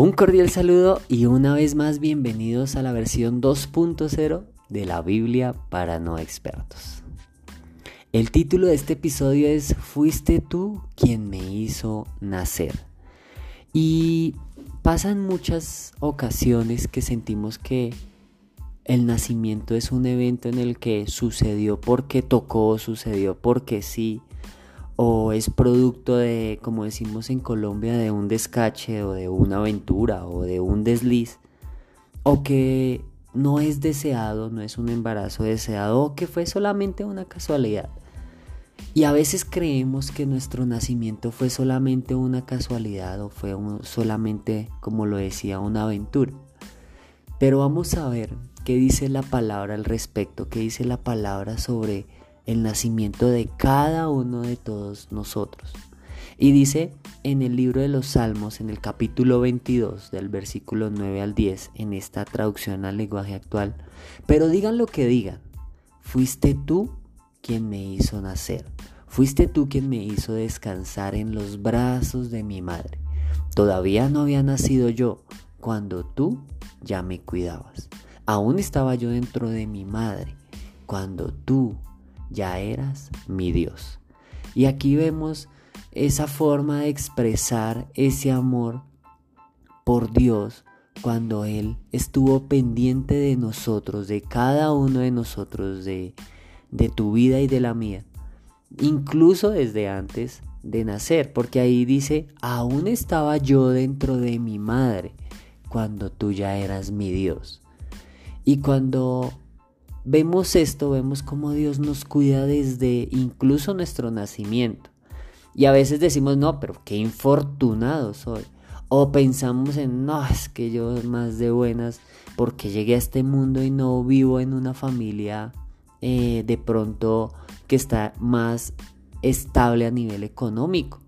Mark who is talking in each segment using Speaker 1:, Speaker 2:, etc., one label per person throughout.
Speaker 1: Un cordial saludo y una vez más bienvenidos a la versión 2.0 de la Biblia para no expertos. El título de este episodio es Fuiste tú quien me hizo nacer. Y pasan muchas ocasiones que sentimos que el nacimiento es un evento en el que sucedió porque tocó, sucedió porque sí, o es producto de, como decimos en Colombia, de un descache o de una aventura o de un desliz, o que no es deseado, no es un embarazo deseado, o que fue solamente una casualidad. Y a veces creemos que nuestro nacimiento fue solamente una casualidad o fue solamente, como lo decía, una aventura. Pero vamos a ver qué dice la palabra al respecto, qué dice la palabra sobre el nacimiento de cada uno de todos nosotros. Y dice en el libro de los Salmos, en el capítulo 22, del versículo 9 al 10, en esta traducción al lenguaje actual, pero digan lo que digan, fuiste tú quien me hizo nacer, fuiste tú quien me hizo descansar en los brazos de mi madre. Todavía no había nacido yo cuando tú ya me cuidabas. Aún estaba yo dentro de mi madre cuando tú ya eras mi Dios. Y aquí vemos esa forma de expresar ese amor por Dios cuando Él estuvo pendiente de nosotros, de cada uno de nosotros, de, de tu vida y de la mía, incluso desde antes de nacer, porque ahí dice, aún estaba yo dentro de mi madre cuando tú ya eras mi Dios. Y cuando vemos esto, vemos cómo Dios nos cuida desde incluso nuestro nacimiento. Y a veces decimos, no, pero qué infortunado soy. O pensamos en, no, es que yo más de buenas porque llegué a este mundo y no vivo en una familia eh, de pronto que está más estable a nivel económico.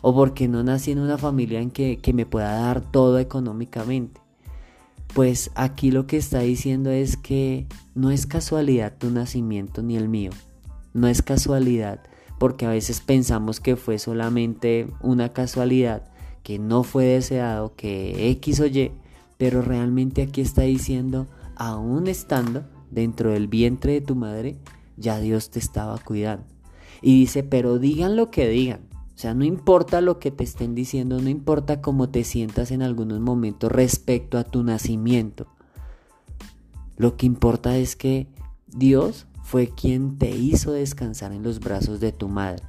Speaker 1: O porque no nací en una familia en que, que me pueda dar todo económicamente. Pues aquí lo que está diciendo es que no es casualidad tu nacimiento ni el mío. No es casualidad porque a veces pensamos que fue solamente una casualidad, que no fue deseado, que X o Y, pero realmente aquí está diciendo, aún estando dentro del vientre de tu madre, ya Dios te estaba cuidando. Y dice, pero digan lo que digan, o sea, no importa lo que te estén diciendo, no importa cómo te sientas en algunos momentos respecto a tu nacimiento. Lo que importa es que Dios fue quien te hizo descansar en los brazos de tu madre.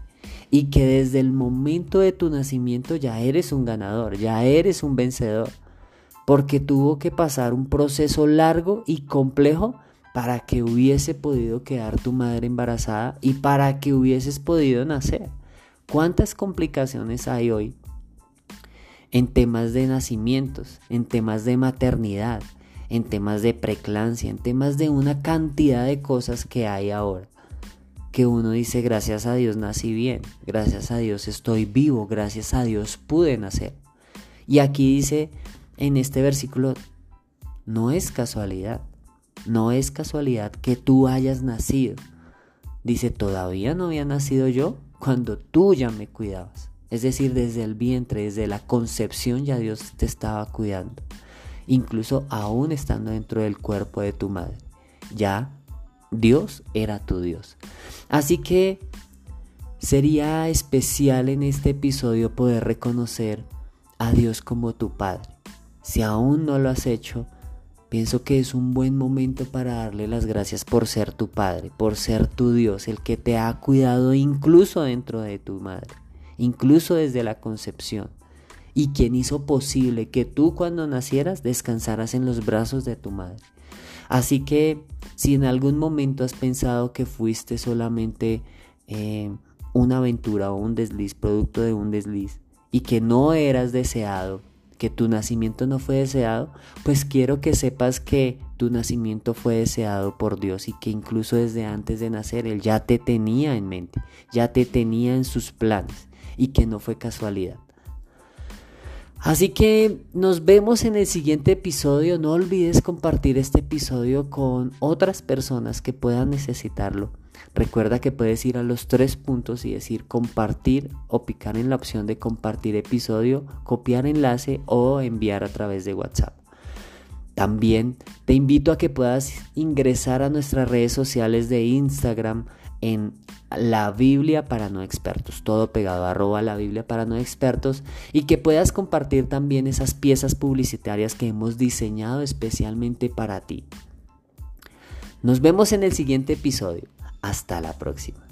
Speaker 1: Y que desde el momento de tu nacimiento ya eres un ganador, ya eres un vencedor. Porque tuvo que pasar un proceso largo y complejo para que hubiese podido quedar tu madre embarazada y para que hubieses podido nacer. ¿Cuántas complicaciones hay hoy en temas de nacimientos, en temas de maternidad, en temas de preclancia, en temas de una cantidad de cosas que hay ahora? Que uno dice, gracias a Dios nací bien, gracias a Dios estoy vivo, gracias a Dios pude nacer. Y aquí dice en este versículo, no es casualidad, no es casualidad que tú hayas nacido. Dice, todavía no había nacido yo, cuando tú ya me cuidabas. Es decir, desde el vientre, desde la concepción ya Dios te estaba cuidando. Incluso aún estando dentro del cuerpo de tu madre. Ya Dios era tu Dios. Así que sería especial en este episodio poder reconocer a Dios como tu Padre. Si aún no lo has hecho, Pienso que es un buen momento para darle las gracias por ser tu Padre, por ser tu Dios, el que te ha cuidado incluso dentro de tu madre, incluso desde la concepción, y quien hizo posible que tú cuando nacieras descansaras en los brazos de tu madre. Así que si en algún momento has pensado que fuiste solamente eh, una aventura o un desliz, producto de un desliz, y que no eras deseado, que tu nacimiento no fue deseado, pues quiero que sepas que tu nacimiento fue deseado por Dios y que incluso desde antes de nacer Él ya te tenía en mente, ya te tenía en sus planes y que no fue casualidad. Así que nos vemos en el siguiente episodio. No olvides compartir este episodio con otras personas que puedan necesitarlo. Recuerda que puedes ir a los tres puntos y decir compartir o picar en la opción de compartir episodio, copiar enlace o enviar a través de WhatsApp. También te invito a que puedas ingresar a nuestras redes sociales de Instagram en la Biblia para no expertos, todo pegado arroba la Biblia para no expertos y que puedas compartir también esas piezas publicitarias que hemos diseñado especialmente para ti. Nos vemos en el siguiente episodio. Hasta la próxima.